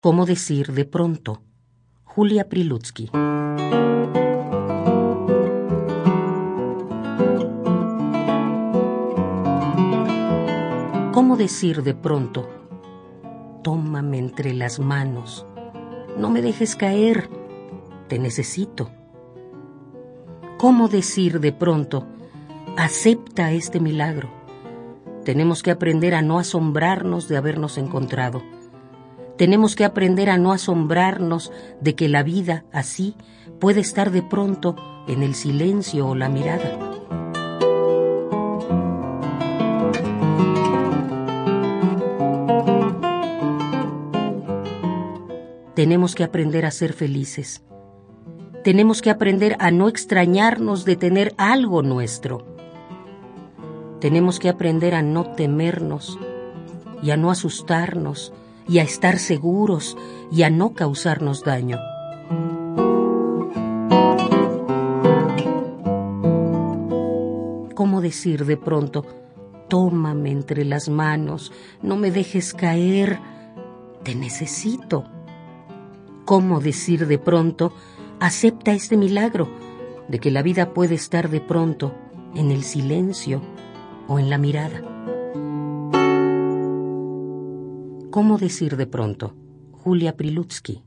¿Cómo decir de pronto? Julia Prilutsky. ¿Cómo decir de pronto? Tómame entre las manos. No me dejes caer. Te necesito. ¿Cómo decir de pronto? Acepta este milagro. Tenemos que aprender a no asombrarnos de habernos encontrado tenemos que aprender a no asombrarnos de que la vida así puede estar de pronto en el silencio o la mirada. Tenemos que aprender a ser felices. Tenemos que aprender a no extrañarnos de tener algo nuestro. Tenemos que aprender a no temernos y a no asustarnos y a estar seguros y a no causarnos daño. ¿Cómo decir de pronto, tómame entre las manos, no me dejes caer, te necesito? ¿Cómo decir de pronto, acepta este milagro de que la vida puede estar de pronto en el silencio o en la mirada? ¿Cómo decir de pronto? Julia Prilutsky.